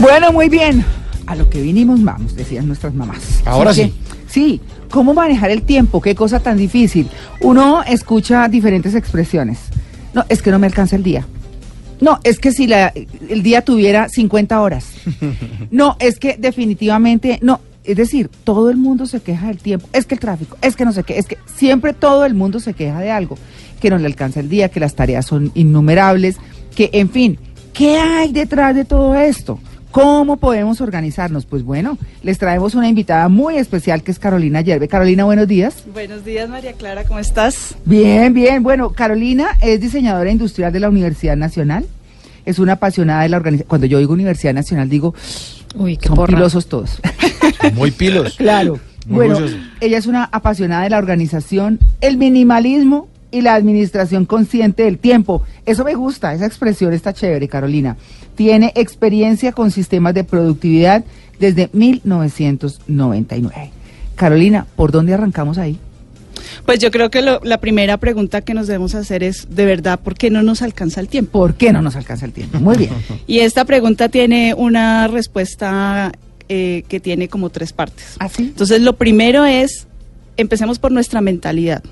Bueno, muy bien. A lo que vinimos vamos, decían nuestras mamás. Ahora sí. sí, ¿cómo manejar el tiempo? Qué cosa tan difícil. Uno escucha diferentes expresiones. No, es que no me alcanza el día. No, es que si la, el día tuviera 50 horas. No, es que definitivamente no. Es decir, todo el mundo se queja del tiempo. Es que el tráfico, es que no sé qué, es que siempre todo el mundo se queja de algo. Que no le alcanza el día, que las tareas son innumerables, que en fin, ¿qué hay detrás de todo esto? ¿Cómo podemos organizarnos? Pues bueno, les traemos una invitada muy especial que es Carolina Yerbe. Carolina, buenos días. Buenos días, María Clara, ¿cómo estás? Bien, bien. Bueno, Carolina es diseñadora industrial de la Universidad Nacional. Es una apasionada de la organización. Cuando yo digo Universidad Nacional, digo, Uy, qué son porra. pilosos todos. Muy pilos. claro. Muy bueno, orgulloso. ella es una apasionada de la organización, el minimalismo y la administración consciente del tiempo. Eso me gusta, esa expresión está chévere, Carolina. Tiene experiencia con sistemas de productividad desde 1999. Carolina, ¿por dónde arrancamos ahí? Pues yo creo que lo- la primera pregunta que nos debemos hacer es, ¿de verdad por qué no nos alcanza el tiempo? ¿Por qué no nos alcanza el tiempo? Muy bien. Y esta pregunta tiene una respuesta eh, que tiene como tres partes. ¿Así? Entonces, lo primero es, empecemos por nuestra mentalidad.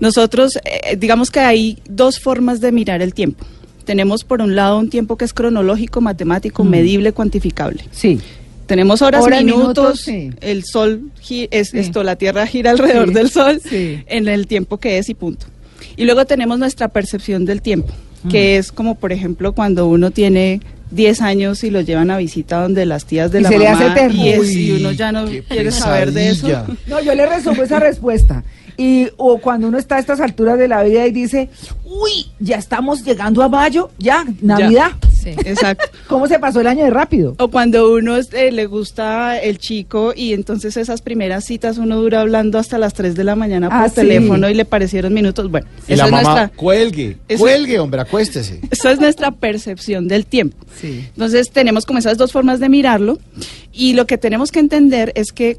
Nosotros, eh, digamos que hay dos formas de mirar el tiempo. Tenemos por un lado un tiempo que es cronológico, matemático, medible, cuantificable. Sí. Tenemos horas, minutos, minutos, sí. el sol, es Sí. esto, la Tierra gira alrededor Sí, del sol sí. en el tiempo que es y punto. Y luego tenemos nuestra percepción del tiempo, que es como, por ejemplo, cuando uno tiene 10 años y lo llevan a visita donde las tías de Y la se le hace eterno. y, es- Uy, y uno ya no quiere saber de eso. No, yo le resumo esa respuesta. Y o cuando uno está a estas alturas de la vida y dice, uy, ya estamos llegando a mayo, ya, Navidad. Sí. Exacto. ¿Cómo se pasó el año de rápido? O cuando uno eh, le gusta el chico y entonces esas primeras citas uno dura hablando hasta las 3 de la mañana por Ah, sí. teléfono y le parecieron minutos. Bueno, Y esa la es mamá, nuestra cuelgue, Eso- cuelgue, hombre, acuéstese. esa es nuestra percepción del tiempo. Sí. Entonces tenemos como esas dos formas de mirarlo y lo que tenemos que entender es que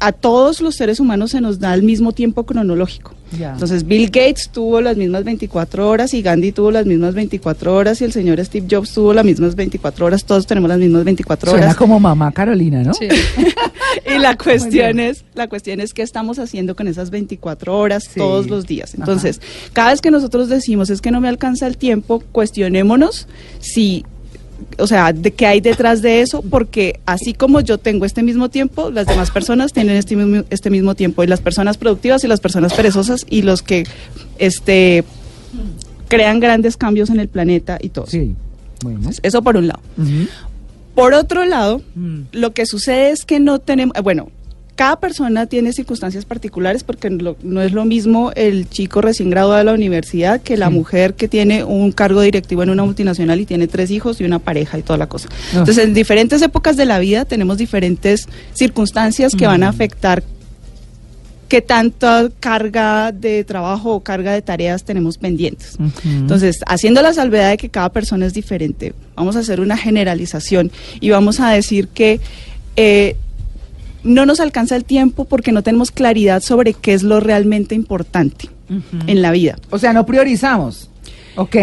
a todos los seres humanos se nos da el mismo tiempo cronológico. Entonces Bill Gates tuvo las mismas 24 horas y Gandhi tuvo las mismas 24 horas y el señor Steve Jobs tuvo las mismas 24 horas, todos tenemos las mismas 24 Suena horas. como mamá Carolina, ¿no? Sí. Y la cuestión es, la cuestión es qué estamos haciendo con esas 24 horas Sí. todos los días. Entonces, cada vez que nosotros decimos es que no me alcanza el tiempo, cuestionémonos si o sea, de qué hay detrás de eso, porque así como yo tengo este mismo tiempo, las demás personas tienen este mismo, este mismo tiempo, y las personas productivas y las personas perezosas y los que este crean grandes cambios en el planeta y todo. Sí. Bueno. Eso por un lado. Por otro lado, Mm. lo que sucede es que no tenemos, bueno, cada persona tiene circunstancias particulares porque no es lo mismo el chico recién graduado de la universidad que la Sí. mujer que tiene un cargo directivo en una multinacional y tiene tres hijos y una pareja y toda la cosa. Ah. Entonces, en diferentes épocas de la vida tenemos diferentes circunstancias que van a Mm. afectar qué tanta carga de trabajo o carga de tareas tenemos pendientes. Entonces, haciendo la salvedad de que cada persona es diferente, vamos a hacer una generalización y vamos a decir que eh, no nos alcanza el tiempo porque no tenemos claridad sobre qué es lo realmente importante en la vida. O sea, no priorizamos. Ok.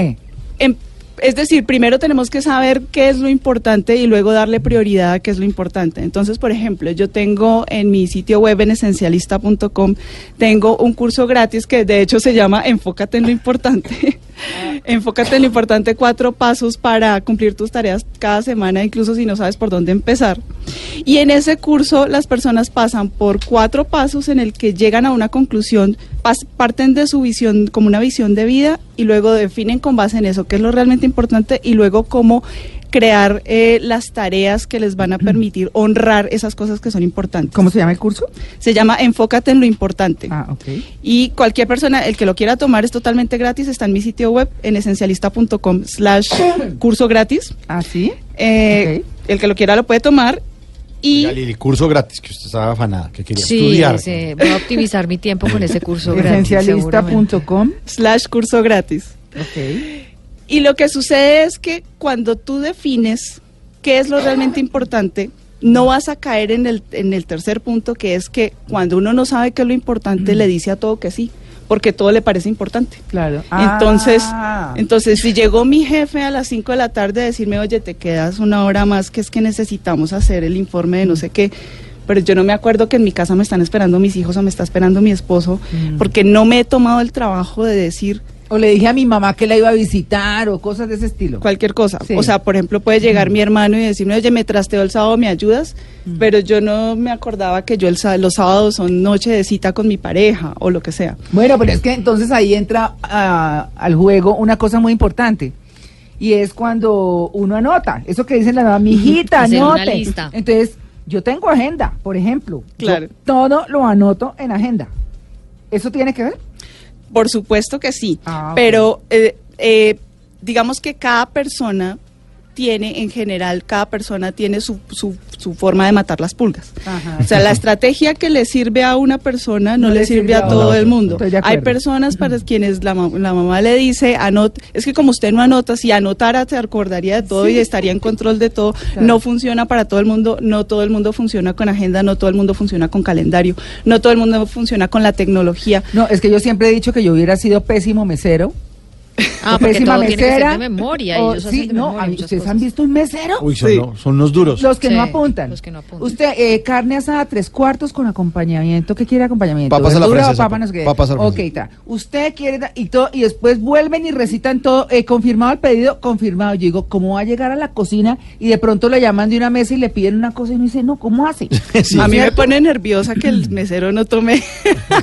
Es decir, primero tenemos que saber qué es lo importante y luego darle prioridad a qué es lo importante. Entonces, por ejemplo, yo tengo en mi sitio web en esencialista.com, tengo un curso gratis que de hecho se llama Enfócate en lo importante. Enfócate en lo importante, cuatro pasos para cumplir tus tareas cada semana, incluso si no sabes por dónde empezar. Y en ese curso las personas pasan por cuatro pasos en el que llegan a una conclusión, parten de su visión como una visión de vida y luego definen con base en eso qué es lo realmente importante y luego cómo crear eh, las tareas que les van a permitir honrar esas cosas que son importantes. ¿Cómo se llama el curso? Se llama Enfócate en lo importante. Ah, ok. Y cualquier persona, el que lo quiera tomar es totalmente gratis, está en mi sitio web en esencialista.com slash curso gratis. ¿Ah, sí? Eh, El que lo quiera lo puede tomar. Y Oiga, Lili, curso gratis, que usted estaba afanada, que quería Sí, estudiar. ese- voy a optimizar mi tiempo con ese curso gratis. Esencialista.com. slash curso gratis. Ok. Y lo que sucede es que cuando tú defines qué es lo realmente importante, no vas a caer en el, en el tercer punto, que es que cuando uno no sabe qué es lo importante, le dice a todo que sí. Porque todo le parece importante. Claro. Entonces, Ah. entonces si llegó mi jefe a las 5 de la tarde a decirme, oye, te quedas una hora más, que es que necesitamos hacer el informe de no sé qué, pero yo no me acuerdo que en mi casa me están esperando mis hijos o me está esperando mi esposo, Mm. porque no me he tomado el trabajo de decir O le dije a mi mamá que la iba a visitar o cosas de ese estilo. cualquier cosa. Sí. O sea, por ejemplo, puede llegar mi hermano y decirme, oye, me trasteo el sábado, ¿me ayudas? Pero yo no me acordaba que yo el, los sábados son noche de cita con mi pareja o lo que sea. Bueno, pero es que entonces ahí entra ah, al juego una cosa muy importante. Y es cuando uno anota. Eso que dicen la mijita, Hacer una anote. Entonces, yo tengo agenda, por ejemplo. Yo Claro. todo lo anoto en agenda. ¿Eso tiene que ver? Por supuesto que sí, Ah, pero eh, eh, digamos que cada persona tiene, en general, cada persona tiene su, su, su forma de matar las pulgas. Ajá. O sea, la estrategia que le sirve a una persona no, le sirve a todo el mundo. Hay personas para quienes la, la mamá le dice, anot es que como usted no anota, si anotara se acordaría de todo y estaría en control de todo. Claro. No funciona para todo el mundo, no todo el mundo funciona con agenda, no todo el mundo funciona con calendario, no todo el mundo funciona con la tecnología. No, es que yo siempre he dicho que yo hubiera sido pésimo mesero. Ah, porque pésima todo tiene que ser mesera. de memoria, o- ellos sí, hacen de no, memoria ¿ustedes cosas. han visto un mesero? Uy, son, Sí. no- son unos duros. Los que Sí, no apuntan. los que no apuntan. Usted, eh, carne asada tres cuartos con acompañamiento. ¿Qué quiere acompañamiento? Papas a la ¿Verdura o francesa, papa no sé qué? papas a la Ok, está. Usted quiere y todo y después vuelven y recitan todo eh, confirmado el pedido, confirmado. Yo digo, ¿cómo va a llegar a la cocina y de pronto le llaman de una mesa y le piden una cosa y uno dice, no, ¿cómo hace? Sí. a mí me pone nerviosa que el mesero no tome.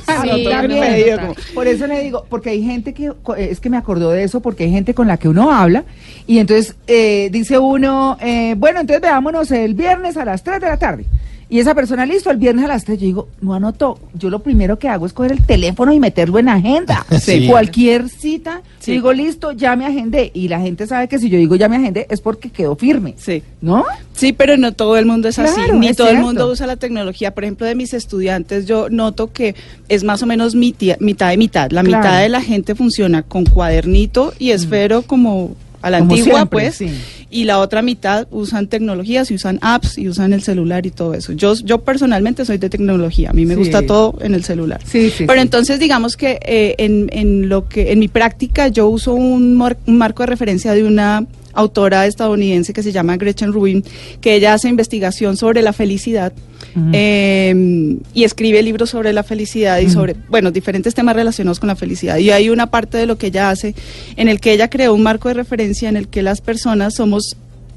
Ah, Sí, no, también. no, no. no. Por eso le digo, porque hay gente que, co- es que me acordó de eso, porque hay gente con la que uno habla y entonces eh, dice uno, eh, bueno, entonces veámonos el viernes a las 3 de la tarde. Y esa persona, listo, el viernes a las 3, yo digo, no anotó. Yo lo primero que hago es coger el teléfono y meterlo en agenda. Sí. Cualquier cita, Sí. digo, listo, ya me agendé. Y la gente sabe que si yo digo ya me agendé es porque quedó firme. Sí. ¿No? Sí, pero no todo el mundo es así, ni es todo el mundo usa la tecnología. Por ejemplo, de mis estudiantes, yo noto que es más o menos mitad de mitad. La Claro. Mm. mitad de la gente funciona con cuadernito y esfero como a la Como antigua, siempre, pues, sí. y la otra mitad usan tecnologías y usan apps y usan el celular y todo eso. Yo, yo personalmente soy de tecnología, a mí me Sí. gusta todo en el celular. Sí. Pero entonces digamos que eh, en, en lo que en mi práctica yo uso un, mar- un marco de referencia de una autora estadounidense que se llama Gretchen Rubin, que ella hace investigación sobre la felicidad Ujú. eh, y escribe libros sobre la felicidad y Ujú. sobre, bueno, diferentes temas relacionados con la felicidad. Y hay una parte de lo que ella hace en el que ella creó un marco de referencia en el que las personas somos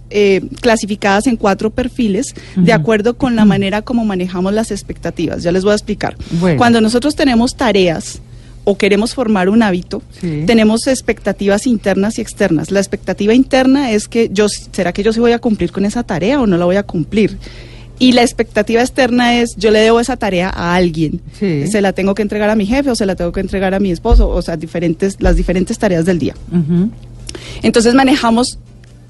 eh, clasificadas en cuatro perfiles de Ujú. acuerdo con la manera como manejamos las expectativas. Ya les voy a explicar. Bueno. Cuando nosotros tenemos tareas o queremos formar un hábito, Sí. tenemos expectativas internas y externas. La expectativa interna es que yo, ¿será que yo sí voy a cumplir con esa tarea o no la voy a cumplir? Y la expectativa externa es, yo le debo esa tarea a alguien. Sí. Se la tengo que entregar a mi jefe o se la tengo que entregar a mi esposo, o sea, diferentes, las diferentes tareas del día. Entonces manejamos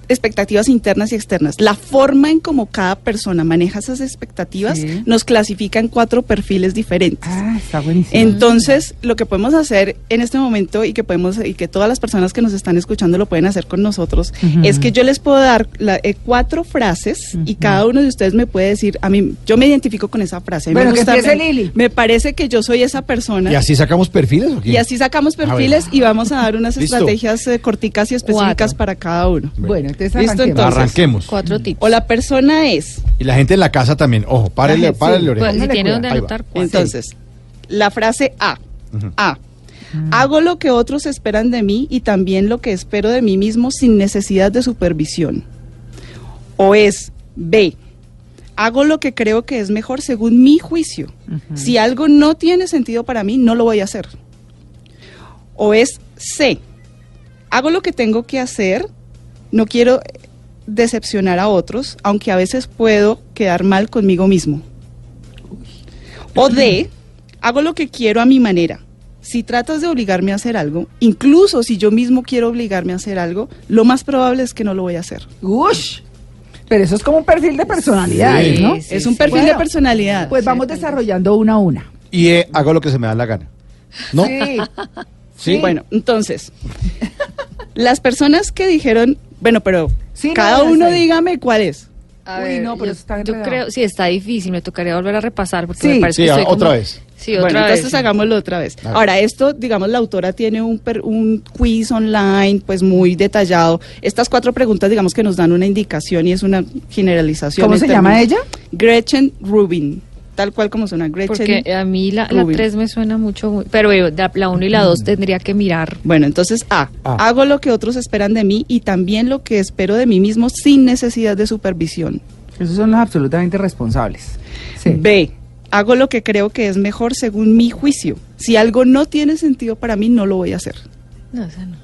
expectativas internas y externas. La forma en cómo cada persona maneja esas expectativas Sí. nos clasifica en cuatro perfiles diferentes. Ah, está buenísimo. Entonces, lo que podemos hacer en este momento y que podemos y que todas las personas que nos están escuchando lo pueden hacer con nosotros es que yo les puedo dar la- eh, cuatro frases y Ujú. cada uno de ustedes me puede decir a mí yo me identifico con esa frase. Bueno, me que gusta- empiece me- Lili. Me parece que yo soy esa persona. ¿Y así sacamos perfiles o qué? Y así sacamos perfiles y vamos a dar unas estrategias eh, corticas y específicas Cuatro. para cada uno. Bueno, entonces Listo, entonces. Arranquemos. Cuatro tips. O la persona es, Y la gente en la casa también. Ojo, párele, gente, párele sí. oreja. Pues si tiene donde anotar cuatro. entonces, la frase A. A. Hago lo que otros esperan de mí y también lo que espero de mí mismo sin necesidad de supervisión. O es B. Hago lo que creo que es mejor según mi juicio. Si algo no tiene sentido para mí, no lo voy a hacer. O es C. Hago lo que tengo que hacer. No quiero decepcionar a otros, aunque a veces puedo quedar mal conmigo mismo. O D. Hago lo que quiero a mi manera. Si tratas de obligarme a hacer algo, incluso si yo mismo quiero obligarme a hacer algo, lo más probable es que no lo voy a hacer. Ush. Pero eso es como un perfil de personalidad, Sí. ¿no? Sí, es un sí. perfil Bueno, de personalidad. Pues vamos desarrollando una a una. Y eh, hago lo que se me da la gana. ¿No? Sí. Sí. Bueno, entonces, las personas que dijeron, bueno, pero Sí, cada uno dígame cuál es. A Uy, ver, no, pero yo, está yo creo, sí, está difícil, me tocaría volver a repasar porque Sí. me parece Sí, que estoy otra como- vez. Sí, otra bueno, vez. entonces sí. hagámoslo otra vez. Ahora, esto, digamos, la autora tiene un, per- un quiz online, pues muy detallado. Estas cuatro preguntas, digamos, que nos dan una indicación y es una generalización. ¿Cómo se llama ella? Gretchen Rubin, tal cual como suena Gretchen. Porque a mí la, la Rubin. 3 me suena mucho, muy- pero eh, la, la 1 y la 2 tendría que mirar. Bueno, entonces A, A. hago lo que otros esperan de mí y también lo que espero de mí mismo sin necesidad de supervisión. Esos son los absolutamente responsables. Sí. B, hago lo que creo que es mejor según mi juicio. Si algo no tiene sentido para mí, no lo voy a hacer. No, esa no.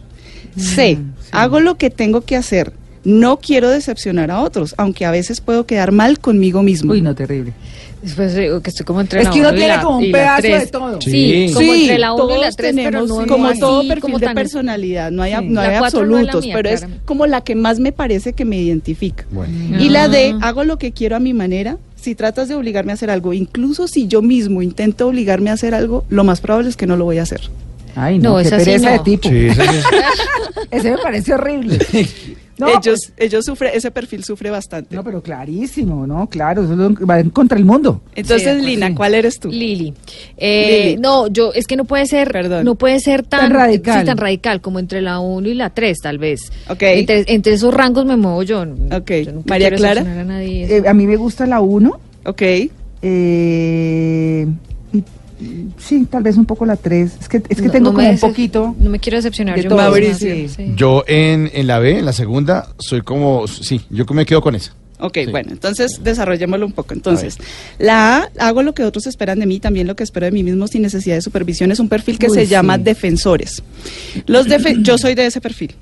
C, Mm, sí. hago lo que tengo que hacer. No quiero decepcionar a otros, aunque a veces puedo quedar mal conmigo mismo. Uy, no, terrible. Después digo que estoy como entre Es la que uno tiene la- como un pedazo tres. de todo. Sí, Sí. como Sí, entre la 1 y la todos 3, pero tenemos, no, no como así, todo perfil como de tan- personalidad, no hay, Sí. no La hay cuatro no es la absolutos, mía, pero es como la que más me parece que me identifica. Bueno. Y la D, Ah. hago lo que quiero a mi manera. Si tratas de obligarme a hacer algo, incluso si yo mismo intento obligarme a hacer algo, lo más probable es que no lo voy a hacer. Ay, no, No, qué esa sí pereza no. de tipo. Sí, sí. Ese me parece horrible. No, ellos, pues, ellos sufren, ese perfil sufre bastante. no, pero clarísimo, ¿no? Claro, eso va en contra el mundo. Entonces, Sí, Lina, sí. ¿cuál eres tú? Lili. Eh, Lili. No, yo, es que no puede ser, Perdón. no puede ser tan, Tan radical. sí, tan radical como entre la 1 y la 3, tal vez. Ok. Entre, entre esos rangos me muevo yo. Ok. Yo nunca María Clara. a nadie. Eh, a mí me gusta la 1. Ok. Eh, sí, tal vez un poco la 3. Es que, es que No- tengo no como un poquito. No me quiero decepcionar de yo. todo. sí, sí. Yo en, en la B, en la segunda, soy como, sí, yo me quedo con esa. Ok, Sí. bueno, entonces desarrollémoslo un poco. Entonces, la A, hago lo que otros esperan de mí, también lo que espero de mí mismo sin necesidad de supervisión, es un perfil que Uy, se sí. llama defensores. Los defe- yo soy de ese perfil.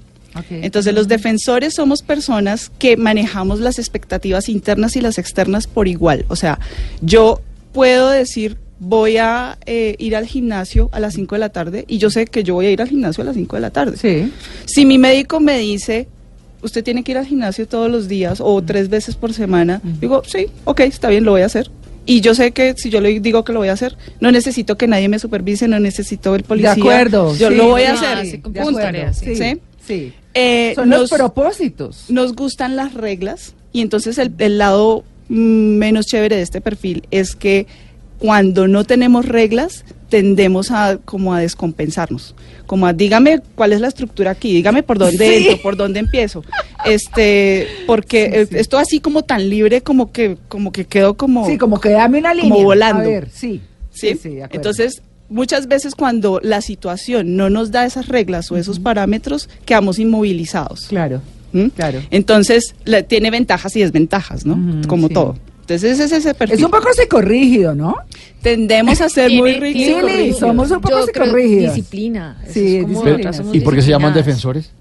Entonces, los defensores somos personas que manejamos las expectativas internas y las externas por igual. O sea, yo puedo decir, voy a eh, ir al gimnasio a las 5 de la tarde y yo sé que yo voy a ir al gimnasio a las 5 de la tarde. Sí. Si mi médico me dice, usted tiene que ir al gimnasio todos los días o tres veces por semana, digo, sí, ok, está bien, lo voy a hacer. Y yo sé que si yo le digo que lo voy a hacer, no necesito que nadie me supervise, no necesito el policía. de acuerdo. Yo sí, lo voy a hacer. sí, de acuerdo. ¿Sí? sí. Eh, Son nos- los propósitos. nos gustan las reglas y entonces el, el lado mm, menos chévere de este perfil es que cuando no tenemos reglas tendemos a como a descompensarnos como a dígame cuál es la estructura aquí dígame por dónde Sí. entro por dónde empiezo este porque Sí, sí. esto así como tan libre como que como que quedó como Sí, como que dame una como línea. volando. A ver, sí. ¿sí? de. Entonces, muchas veces cuando la situación no nos da esas reglas o esos parámetros, quedamos inmovilizados. Claro. ¿Mm? Claro. Entonces, la- tiene ventajas y desventajas, ¿no? Como todo. Entonces, ese es ese perfil. Es un poco psicorrígido, ¿no? Tendemos a ser Tiene- muy Sí, rígidos. Liz, somos un poco psicorrígidas. Disciplina. Sí, es como disciplina. somos ¿Y por qué se llaman defensores?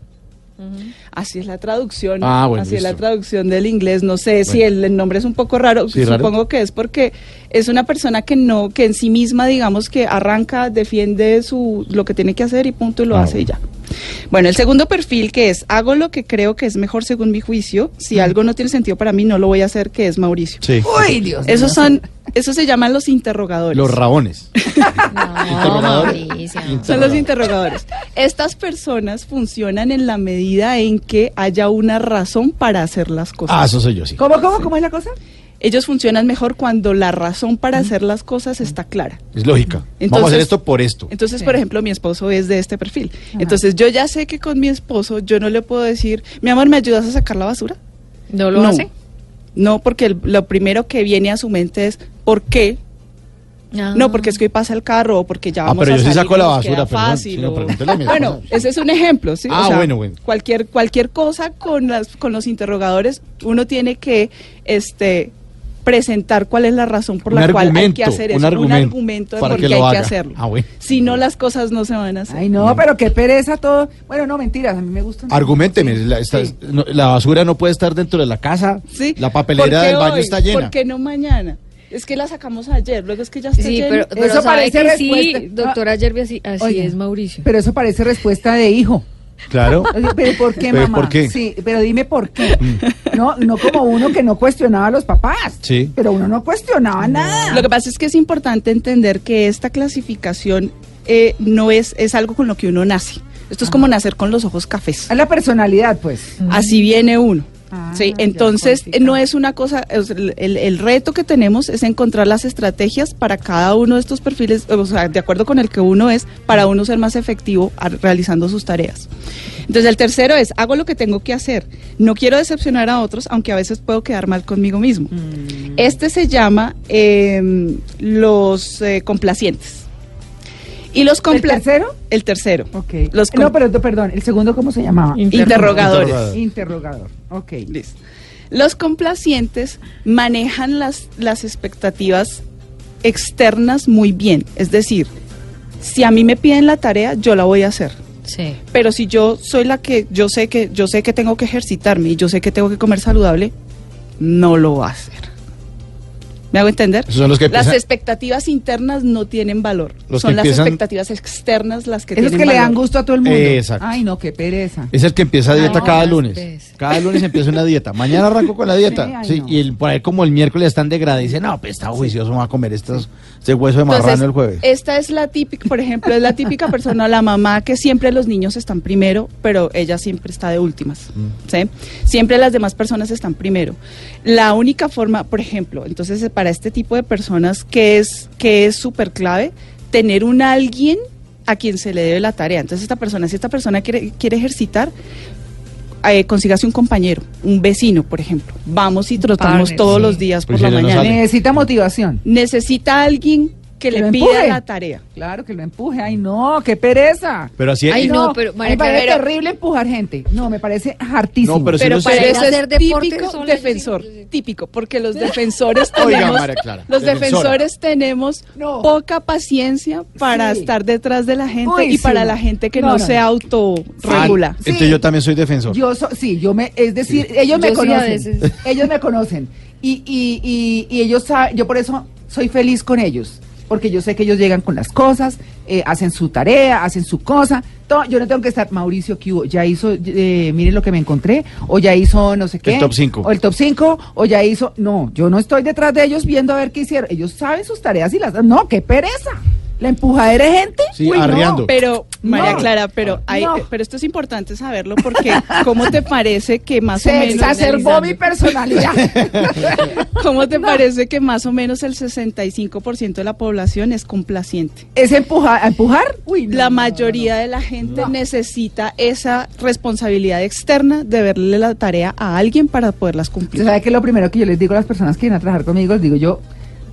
Así es la traducción. Ah, bueno, así es la traducción del inglés. No sé si el, el nombre es un poco raro. Sí, raro. Supongo que es porque es una persona que no, que en sí misma, digamos, que arranca, defiende su lo que tiene que hacer y punto y lo Ah, hace y ya. Bueno, el segundo perfil que es hago lo que creo que es mejor según mi juicio. Si algo no tiene sentido para mí, no lo voy a hacer, que es Mauricio. Sí. Uy, Dios. Esos son, esos se llaman los interrogadores. Los rabones. No, Interrogador. Mauricio. Son los interrogadores. Estas personas funcionan en la medida en que haya una razón para hacer las cosas. Ah, eso soy yo, sí. ¿Cómo, cómo, cómo es la cosa? Ellos funcionan mejor cuando la razón para hacer las cosas está clara. Es lógica. Vamos a Entonces- hacer esto por esto. Entonces, Sí. por ejemplo, mi esposo es de este perfil. Ajá. Entonces, yo ya sé que con mi esposo yo no le puedo decir, mi amor, ¿me ayudas a sacar la basura? ¿No lo No. hace? No, porque el- lo primero que viene a su mente es, ¿por qué? Ah. No, porque es que hoy pasa el carro o porque ya Ah, vamos pero a yo sí saco la basura, perdón. fácil, no, o- mi Bueno, ese es un ejemplo, ¿sí? Ah, bueno, bueno. Cualquier, cualquier cosa con, las, con los interrogadores, uno tiene que este, presentar cuál es la razón por Un la cual hay argumento, que hacer un eso. argumento de por que qué lo hay que hacerlo. Ah, bueno. Si no, las cosas no se van a hacer. Ay, no, pero qué pereza todo. Bueno, no, mentiras, a mí me gustan. Argumenteme, Sí, la, esta- sí. no, la basura no puede estar dentro de la casa. ¿Sí? La ¿Por papelera del baño hoy? está llena. ¿Por qué no mañana? Es que la sacamos ayer, luego es que ya está Sí, llena. pero, pero Eso parece que sí, respuesta. doctora Yerby, así, así Oye, es Mauricio. Pero eso parece respuesta de hijo. Claro. ¿Pero por qué, ¿Pero mamá? por qué? Sí, pero dime por qué. No, no como uno que no cuestionaba a los papás. Sí. Pero uno no cuestionaba nada. Lo que pasa es que es importante entender que esta clasificación eh, no es, es algo con lo que uno nace. Esto es como nacer con los ojos cafés. Es la personalidad, pues. Así viene uno. Ah, sí, entonces no es una cosa, el, el- el reto que tenemos es encontrar las estrategias para cada uno de estos perfiles, o sea, de acuerdo con el que uno es, para uno ser más efectivo a- realizando sus tareas. Entonces el tercero es, hago lo que tengo que hacer. No quiero decepcionar a otros, aunque a veces puedo quedar mal conmigo mismo. Mm. Este se llama eh, los eh, complacientes. Y los ¿El tercero? El tercero. Ok. Los no, pero perdón, ¿el segundo cómo se llamaba? interrogadores. Interrogador. Interrogador. Ok. Listo. Los complacientes manejan las, las expectativas externas muy bien. Es decir, si a mí me piden la tarea, yo la voy a hacer. Sí. Pero si yo soy la que yo sé que yo sé que tengo que ejercitarme y yo sé que tengo que comer saludable, no lo va a hacer. ¿Me hago entender? Son los que las piensan- expectativas internas no tienen valor. Los son las empiezan- expectativas externas las que Esos tienen que le dan gusto a todo el mundo. Exacto. Ay, no, qué pereza. Es el que empieza dieta cada lunes. Cada lunes empieza una dieta. Mañana arranco con la dieta. Sí, ay, Sí, no. y el, por ahí como el miércoles están de grada y dicen, no, pues está juicioso, va a comer estos, este hueso de marrano Entonces, el jueves. Esta es la típica, por ejemplo, es la típica persona, la mamá que siempre los niños están primero, pero ella siempre está de últimas. ¿sí? Siempre las demás personas están primero. La única forma, por ejemplo, entonces para este tipo de personas que es que es súper clave tener un alguien a quien se le debe la tarea. Entonces esta persona, si esta persona quiere, quiere ejercitar, eh, consígase un compañero, un vecino, por ejemplo. Vamos y trotamos partner, todos sí. los días por Pues la no, no mañana. sale. Necesita motivación. Necesita alguien que Que le lo pida la tarea. Claro, que lo empuje. Ay, no, qué pereza. Pero así Ay, y- no, pero, María me parece Clara, terrible empujar gente. No, me parece hartísimo. No, pero si Pero no para eso es típico defensor, típico, porque los defensores Oiga, tenemos, María Clara, los defensora. defensores tenemos No. poca paciencia para Sí. estar detrás de la gente Uy, y para sí, la gente que No, no, no, se no. autorregula. Ah, Entonces yo también soy defensor. Yo so- sí, yo me, es decir, ellos me Yo sí conocen, ellos me conocen y, y, y, y ellos saben, yo por eso soy feliz con ellos, porque yo sé que ellos llegan con las cosas, eh, hacen su tarea, hacen su cosa, todo, yo no tengo que estar, Mauricio, ¿qué hubo? Ya hizo, eh, miren lo que me encontré, o ya hizo no sé qué. El top cinco. O el top 5, o ya hizo, no, yo no estoy detrás de ellos viendo a ver qué hicieron, ellos saben sus tareas y las, no, qué pereza, la empujadera de gente, Sí, Uy, no. arreando. Pero, María No. Clara, pero hay, No. pero esto es importante saberlo porque ¿cómo te parece que más o se menos exacerbó mi personalidad. ¿Cómo te parece que más o menos el 65% de la población es complaciente? ¿Es empujar? ¿Empujar? Uy, no, la no, no, mayoría de la gente No. necesita esa responsabilidad externa de verle la tarea a alguien para poderlas cumplir. sabe que lo primero que yo les digo a las personas que vienen a trabajar conmigo, les digo yo,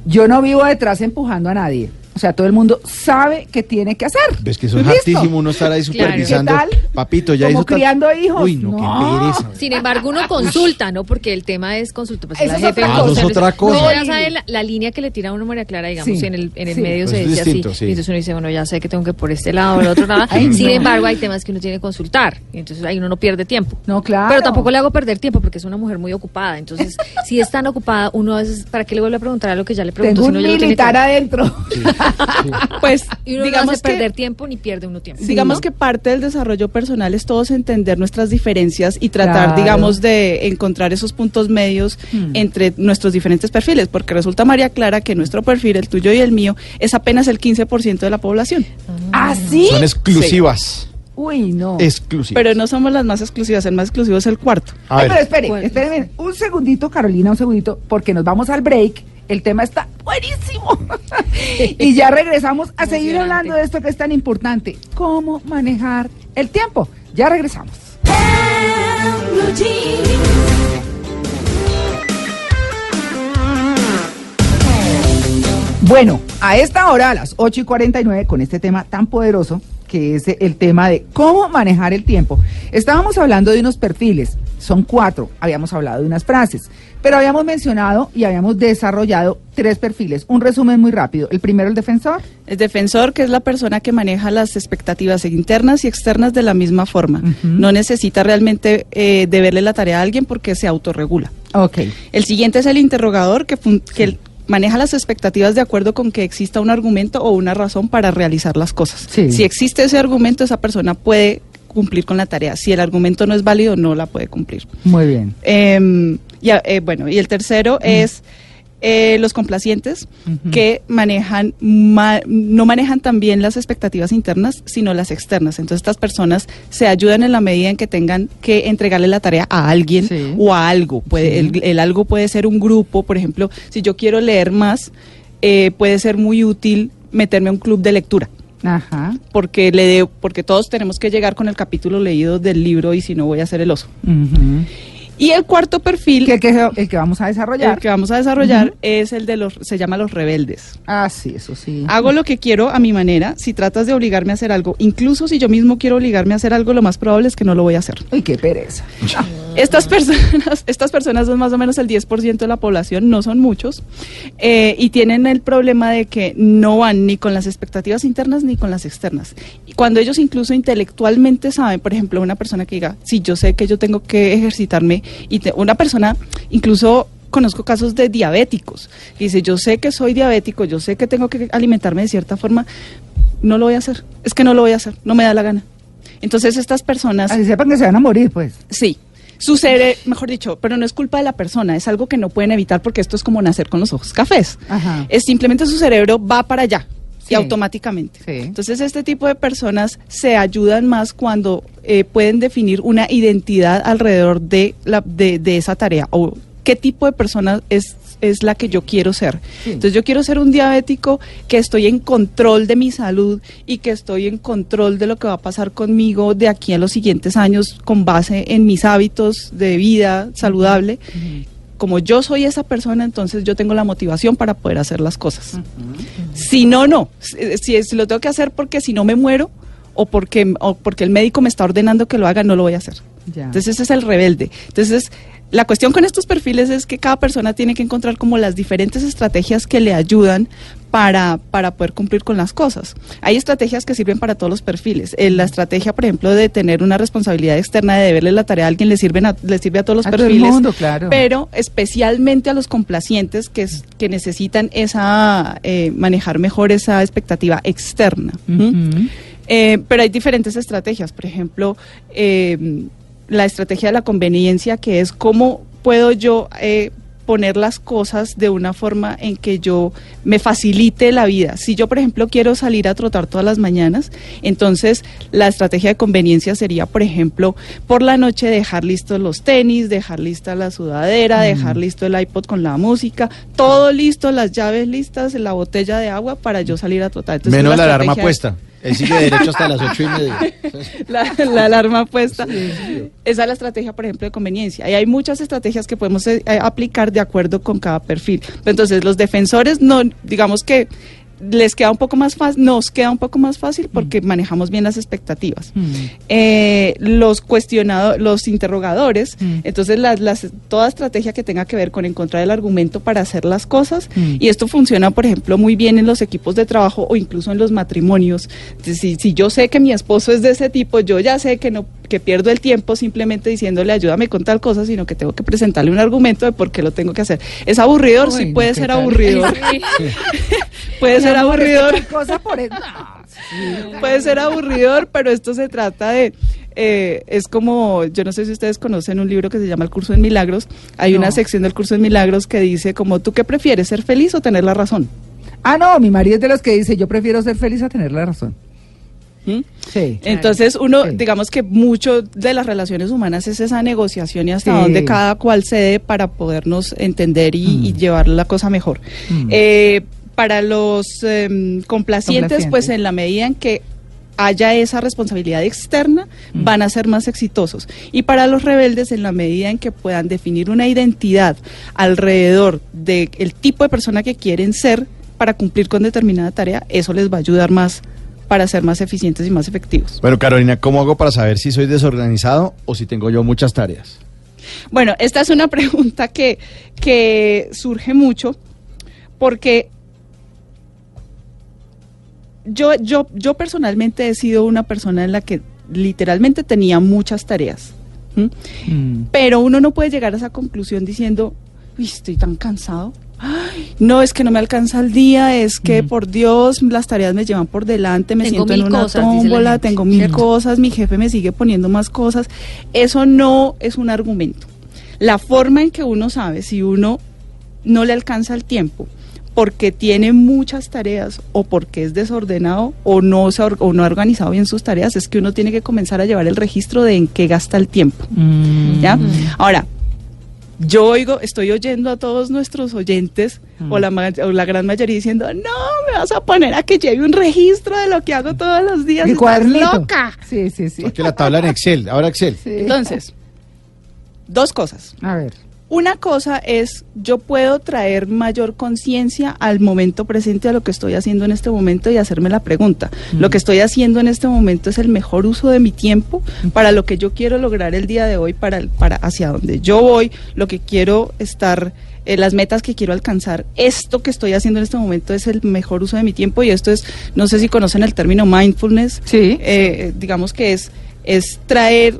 yo no vivo detrás empujando a nadie. O sea, todo el mundo sabe qué tiene que hacer. Ves que eso es hartísimo uno estar ahí Claro. supervisando. ¿Qué tal? Papito, ya Como hizo tal- criando hijos. Uy, no, No. qué pereza. Sin embargo, uno consulta, ¿no? Porque el tema es consulta. Pues Eso la es jefe otra cosa. Ah, eso es otra cosa. Uno ya sabe la, la línea que le tira a uno María Clara, digamos, Sí, en el, en el sí. medio Pues se dice distinto, así. sí. Y entonces uno dice, bueno, ya sé que tengo que por este lado o el otro lado. Ay, Sin no. embargo, hay temas que uno tiene que consultar. Y entonces ahí uno no pierde tiempo. No, claro. Pero tampoco le hago perder tiempo porque es una mujer muy ocupada. Entonces, si es tan ocupada, uno a veces, ¿para qué le vuelve a preguntar a lo que ya le preguntó? Tengo si un ya tiene militar claro? Pues Y uno no digamos hace que perder tiempo ni pierde uno tiempo. digamos ¿no? que parte del desarrollo personal es todos entender nuestras diferencias y tratar, Claro. digamos, de encontrar esos puntos medios Hmm. entre nuestros diferentes perfiles, porque resulta María Clara que nuestro perfil, el tuyo y el mío, es apenas el 15% de la población. ¿Ah, sí? Son exclusivas. Uy, no. Exclusivas. Pero no somos las más exclusivas, el más exclusivo es el cuarto. A Ay, ver, pero espere, ¿Cuál? espérenme un segundito, Carolina, un segundito, porque nos vamos al break. El tema está buenísimo. y ya regresamos a seguir hablando de esto que es tan importante. ¿Cómo manejar el tiempo? Ya regresamos. Bueno, a esta hora, a las 8 y 49, con este tema tan poderoso, que es el tema de cómo manejar el tiempo, estábamos hablando de unos perfiles, son cuatro, habíamos hablado de unas frases, pero habíamos mencionado y habíamos desarrollado tres perfiles. Un resumen muy rápido. El primero, el defensor. El defensor, que es la persona que maneja las expectativas internas y externas de la misma forma. No necesita realmente eh, deberle la tarea a alguien porque se autorregula. Ok. El siguiente es el interrogador, que, fun- que maneja las expectativas de acuerdo con que exista un argumento o una razón para realizar las cosas. Sí. Si existe ese argumento, esa persona puede cumplir con la tarea. Si el argumento no es válido, no la puede cumplir. Muy bien. Eh, ya, eh, bueno, y el tercero es eh, los complacientes que manejan ma- no manejan también las expectativas internas, sino las externas. Entonces estas personas se ayudan en la medida en que tengan que entregarle la tarea a alguien Sí. o a algo. Puede, Sí. el, el algo puede ser un grupo, por ejemplo, si yo quiero leer más, eh, puede ser muy útil meterme a un club de lectura Ajá. porque le de- porque todos tenemos que llegar con el capítulo leído del libro y si no voy a hacer el oso. Ujú. Y el cuarto perfil Que que, el que vamos a desarrollar. el que vamos a desarrollar es el de los se llama los rebeldes. Ah, sí, eso sí. Hago lo que quiero a mi manera. Si tratas de obligarme a hacer algo, incluso si yo mismo quiero obligarme a hacer algo, lo más probable es que no lo voy a hacer. Uy, qué pereza. Estas personas, estas personas son más o menos el 10% de la población, no son muchos, eh, y tienen el problema de que no van ni con las expectativas internas ni con las externas. Y cuando ellos incluso intelectualmente saben, por ejemplo, una persona que diga, sí, yo sé que yo tengo que ejercitarme, y te- una persona, incluso conozco casos de diabéticos, dice, yo sé que soy diabético, yo sé que tengo que alimentarme de cierta forma, no lo voy a hacer, es que no lo voy a hacer, no me da la gana. Entonces estas personas... Así sepan que se van a morir, pues. Sí. Sucede, mejor dicho, pero no es culpa de la persona, es algo que no pueden evitar porque esto es como nacer con los ojos cafés. Ajá. Es simplemente su cerebro va para allá Sí. y automáticamente. Sí. Entonces este tipo de personas se ayudan más cuando eh, pueden definir una identidad alrededor de, la, de, de esa tarea o qué tipo de persona es es la que yo quiero ser. Sí. Entonces yo quiero ser un diabético que estoy en control de mi salud y que estoy en control de lo que va a pasar conmigo de aquí a los siguientes años con base en mis hábitos de vida saludable. Como yo soy esa persona, entonces yo tengo la motivación para poder hacer las cosas. Si no, no. Si, si- si lo tengo que hacer porque si no me muero o porque, o porque el médico me está ordenando que lo haga, no lo voy a hacer. Ya. Entonces ese es el rebelde. Entonces la cuestión con estos perfiles es que cada persona tiene que encontrar como las diferentes estrategias que le ayudan para, para poder cumplir con las cosas. Hay estrategias que sirven para todos los perfiles. Eh, la estrategia, por ejemplo, de tener una responsabilidad externa, de deberle la tarea a alguien, le, sirven a- le sirve a todos los A todo el perfiles. mundo, claro. Pero especialmente a los complacientes que, es- que necesitan esa eh, manejar mejor esa expectativa externa. Eh, pero hay diferentes estrategias. Por ejemplo, eh, la estrategia de la conveniencia, que es cómo puedo yo eh, poner las cosas de una forma en que yo me facilite la vida. Si yo, por ejemplo, quiero salir a trotar todas las mañanas, entonces la estrategia de conveniencia sería, por ejemplo, por la noche dejar listos los tenis, dejar lista la sudadera, dejar listo el iPod con la música, todo listo, las llaves listas, la botella de agua para yo salir a trotar. Entonces, Menos una la alarma puesta. Él sigue derecho hasta las ocho y media. la, la alarma puesta. Esa es la estrategia, por ejemplo, de conveniencia. Y hay muchas estrategias que podemos eh, eh, aplicar de acuerdo con cada perfil. Entonces, los defensores, no, digamos que les queda un poco más fácil, nos queda un poco más fácil porque manejamos bien las expectativas. Mm. Eh, los cuestionados, los interrogadores, Mm. entonces las, las, toda estrategia que tenga que ver con encontrar el argumento para hacer las cosas, Mm. y esto funciona, por ejemplo, muy bien en los equipos de trabajo o incluso en los matrimonios. Si, si yo sé que mi esposo es de ese tipo, yo ya sé que no que pierdo el tiempo simplemente diciéndole ayúdame con tal cosa, sino que tengo que presentarle un argumento de por qué lo tengo que hacer. Es aburridor, sí puede no, ¿qué ser tal? aburridor, puede ser Mi amor, es que aburridor. tal cosa por eso. No, sí. Puede ser aburridor, pero esto se trata de, eh, es como, yo no sé si ustedes conocen un libro que se llama El Curso en Milagros, hay No. una sección del Curso en Milagros que dice como, ¿tú qué prefieres, ser feliz o tener la razón? Ah, no, mi marido es de los que dice, yo prefiero ser feliz a tener la razón. ¿Mm? Sí. Entonces uno, Sí. digamos que mucho de las relaciones humanas es esa negociación y hasta Sí. dónde cada cual cede para podernos entender y, Mm. y llevar la cosa mejor. Mm. Eh, para los em, complacientes, pues en la medida en que haya esa responsabilidad externa, Mm. van a ser más exitosos. Y para los rebeldes, en la medida en que puedan definir una identidad alrededor del tipo de persona que quieren ser para cumplir con determinada tarea, eso les va a ayudar más para ser más eficientes y más efectivos. Bueno, Carolina, ¿cómo hago para saber si soy desorganizado o si tengo yo muchas tareas? Bueno, esta es una pregunta que, que surge mucho porque yo, yo, yo personalmente he sido una persona en la que literalmente tenía muchas tareas. Mm. Pero uno no puede llegar a esa conclusión diciendo, uy, estoy tan cansado. Ay, no, es que no me alcanza el día, es que Mm. por Dios las tareas me llevan por delante, me Tengo siento en una cosas, tómbola, tengo mil ¿cierto? cosas, mi jefe me sigue poniendo más cosas. Eso no es un argumento. La forma en que uno sabe si uno no le alcanza el tiempo porque tiene muchas tareas o porque es desordenado o no, se or- o no ha organizado bien sus tareas, es que uno tiene que comenzar a llevar el registro de en qué gasta el tiempo. ¿ya? Ahora, yo oigo, estoy oyendo a todos nuestros oyentes o, la, ma- o la gran mayoría diciendo, no, me vas a poner a que lleve un registro de lo que hago todos los días. Estás loca. Sí, sí, sí. Saque la tabla en Excel, ahora Excel. Sí. Entonces, dos cosas. A ver. Una cosa es, yo puedo traer mayor conciencia al momento presente, a lo que estoy haciendo en este momento y hacerme la pregunta. Lo que estoy haciendo en este momento es el mejor uso de mi tiempo para lo que yo quiero lograr el día de hoy, para, para hacia donde yo voy, lo que quiero estar, eh, las metas que quiero alcanzar. Esto que estoy haciendo en este momento es el mejor uso de mi tiempo y esto es, no sé si conocen el término mindfulness. Sí. Eh, digamos que es, es traer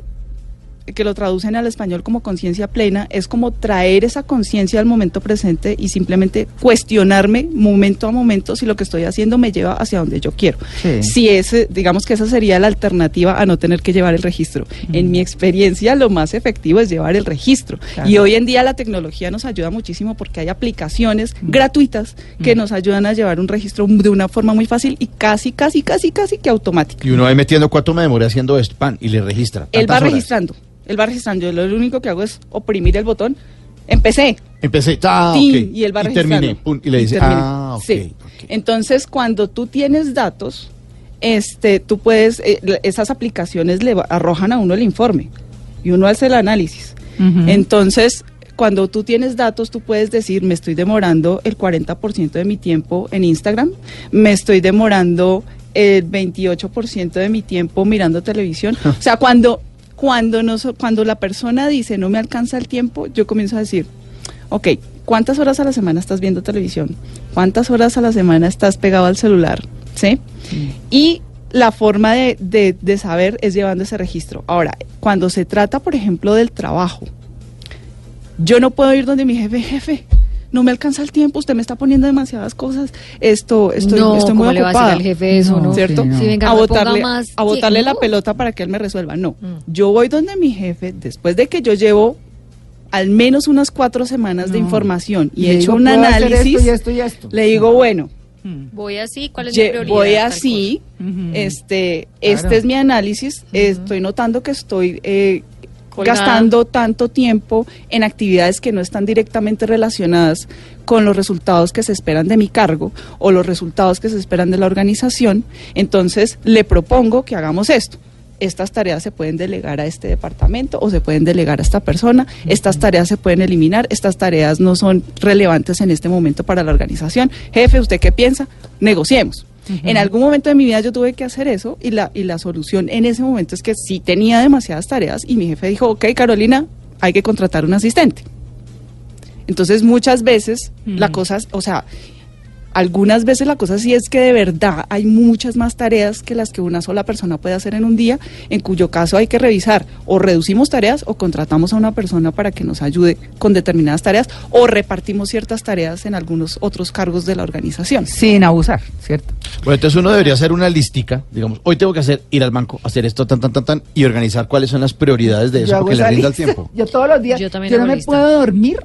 que lo traducen al español como conciencia plena, es como traer esa conciencia al momento presente y simplemente cuestionarme momento a momento si lo que estoy haciendo me lleva hacia donde yo quiero. Sí. Si ese, digamos que esa sería la alternativa a no tener que llevar el registro. En mi experiencia, lo más efectivo es llevar el registro. Claro. Y hoy en día la tecnología nos ayuda muchísimo porque hay aplicaciones gratuitas que nos ayudan a llevar un registro de una forma muy fácil y casi, casi, casi, casi que automática. Y uno va metiendo cuánto me demoré haciendo esto, pan, y le registra. Él va horas. registrando, él va registrando. Yo lo único que hago es oprimir el botón. Empecé. Empecé, ah, y él va y registrando. terminé, pum, y le dice, terminé. ah, ok. Sí. Entonces, cuando tú tienes datos, este, tú puedes, eh, esas aplicaciones le arrojan a uno el informe y uno hace el análisis. Entonces, cuando tú tienes datos, tú puedes decir, me estoy demorando el 40% de mi tiempo en Instagram, me estoy demorando el 28% de mi tiempo mirando televisión. o sea, cuando, cuando, nos, cuando la persona dice, no me alcanza el tiempo, yo comienzo a decir, ok, ¿cuántas horas a la semana estás viendo televisión? ¿Cuántas horas a la semana estás pegado al celular? ¿Sí? Y la forma de, de- de saber es llevando ese registro. Ahora, cuando se trata, por ejemplo, del trabajo, yo no puedo ir donde mi jefe, jefe, no me alcanza el tiempo, usted me está poniendo demasiadas cosas, esto, estoy, no, estoy ¿cómo muy le va a ocupada. decir al jefe eso, No, no? ¿Cierto? Sí, no. Sí, venga, a botarle, más a botarle la no. pelota para que él me resuelva. No, Mm. yo voy donde mi jefe después de que yo llevo al menos unas cuatro semanas de No. información y he hecho digo, un "Puedo hacer análisis, esto y esto y esto". le digo, bueno, Mm. Voy así, ¿cuál es mi prioridad? voy así, este, Claro. este es mi análisis, estoy notando que estoy eh, Colgada. gastando tanto tiempo en actividades que no están directamente relacionadas con los resultados que se esperan de mi cargo o los resultados que se esperan de la organización, entonces le propongo que hagamos esto. Estas tareas se pueden delegar a este departamento o se pueden delegar a esta persona. Estas tareas se pueden eliminar. Estas tareas no son relevantes en este momento para la organización. Jefe, ¿usted qué piensa? Negociemos. En algún momento de mi vida yo tuve que hacer eso y la, y la solución en ese momento es que sí tenía demasiadas tareas y mi jefe dijo, ok, Carolina, hay que contratar un asistente. Entonces muchas veces la cosa, o sea, algunas veces la cosa sí es que de verdad hay muchas más tareas que las que una sola persona puede hacer en un día, en cuyo caso hay que revisar o reducimos tareas o contratamos a una persona para que nos ayude con determinadas tareas o repartimos ciertas tareas en algunos otros cargos de la organización. Sin abusar, ¿cierto? Bueno, entonces uno debería hacer una listica, digamos, hoy tengo que hacer, ir al banco, hacer esto, tan, tan, tan, tan, y organizar cuáles son las prioridades de Yo eso, porque le rinda el tiempo. Yo todos los días, Yo yo, también no hago me lista. puedo dormir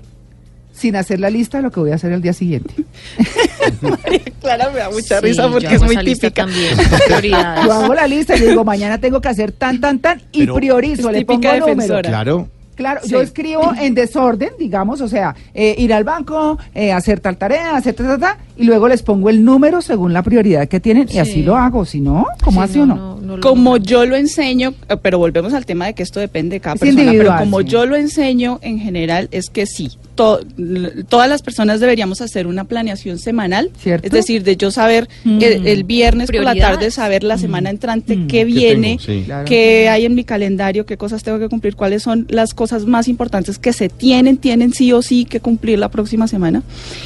sin hacer la lista de lo que voy a hacer el día siguiente. Clara me da mucha Sí, risa porque es muy típica. También, prioridades. Yo hago la lista y digo, mañana tengo que hacer tan, tan, tan, y Pero- priorizo, Es le pongo número. defensora. Claro. Claro, Sí. yo escribo en desorden, digamos, o sea, eh, ir al banco, eh, hacer tal tarea, hacer tal, tal, tal, y luego les pongo el número según la prioridad que tienen, y así Sí. lo hago, si no, ¿cómo Sí, así o no? lo Como logro. yo lo enseño, eh, pero volvemos al tema de que esto depende de cada Es persona, pero como sí. yo lo enseño en general es que sí, to- todas las personas deberíamos hacer una planeación semanal, ¿Cierto? es decir, de yo saber Mm. el, el viernes por la tarde, saber la semana entrante Mm. qué ¿Qué viene, tengo? Sí. Claro. qué hay en mi calendario, qué cosas tengo que cumplir, cuáles son las cosas más importantes que se tienen, tienen sí o sí que cumplir la próxima semana.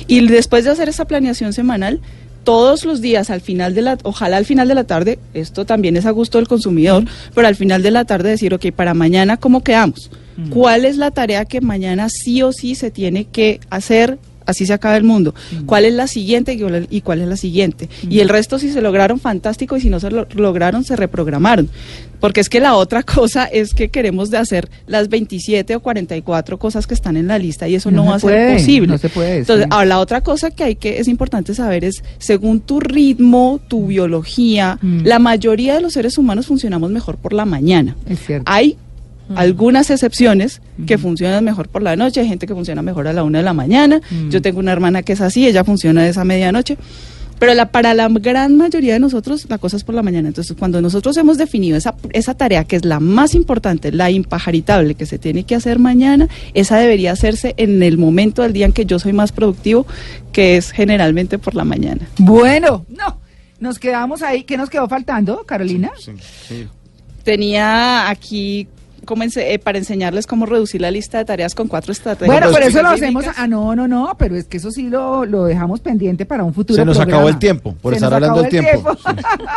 Y después de hacer esa planeación semanal, todos los días al final de la, ojalá al final de la tarde, esto también es a gusto del consumidor, pero al final de la tarde decir, ok, para mañana, ¿cómo quedamos? ¿Cuál es la tarea que mañana sí o sí se tiene que hacer? Así se acaba el mundo. ¿Cuál es la siguiente y cuál- y cuál es la siguiente? Y el resto, si se lograron, fantástico, y si no se lo- lograron, se reprogramaron. Porque es que la otra cosa es que queremos de hacer las 27 o 44 cosas que están en la lista y eso no, No va a se ser posible. no se puede, Entonces, sí. ahora, la otra cosa que hay que es importante saber es según tu ritmo, tu biología, Mm. la mayoría de los seres humanos funcionamos mejor por la mañana. Es cierto. Hay Mm. algunas excepciones que funcionan mejor por la noche, hay gente que funciona mejor a la una de la mañana. Mm. Yo tengo una hermana que es así, ella funciona a esa medianoche. Pero la, para la gran mayoría de nosotros la cosa es por la mañana. Entonces, cuando nosotros hemos definido esa, esa tarea que es la más importante, la impajaritable que se tiene que hacer mañana, esa debería hacerse en el momento del día en que yo soy más productivo, que es generalmente por la mañana. Bueno, no. Nos quedamos ahí. ¿Qué nos quedó faltando, Carolina? Sí, sí. Tenía aquí como ense- eh, para enseñarles cómo reducir la lista de tareas con cuatro estrategias. Bueno, pues, por eso lo hacemos. Ah, no, no, no, pero es que eso sí lo, lo dejamos pendiente para un futuro. Se nos programa. acabó el tiempo, por Se estar nos hablando acabó del el tiempo.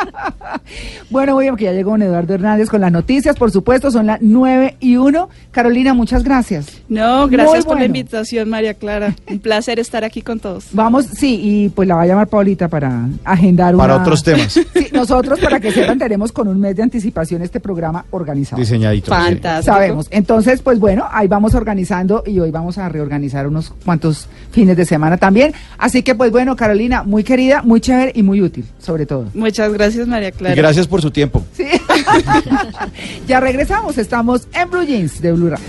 bueno, muy bien, porque ya llegó don Eduardo Hernández con las noticias, por supuesto, son las 9 y 1. Carolina, muchas gracias. No, Muy gracias por la invitación, María Clara. Un placer estar aquí con todos. Vamos, sí, y pues la va a llamar Paulita para agendar Para una- otros temas. Sí, nosotros, para que sepan, tenemos con un mes de anticipación este programa organizado. Diseñadito. sí. Fantástico. Sabemos. Entonces, pues bueno, ahí vamos organizando y hoy vamos a reorganizar unos cuantos fines de semana también. Así que, pues bueno, Carolina, muy querida, muy chévere y muy útil, sobre todo. Muchas gracias, María Y Clara. gracias por su tiempo. Sí. ya regresamos, estamos en Blue Jeans de Blue Radio.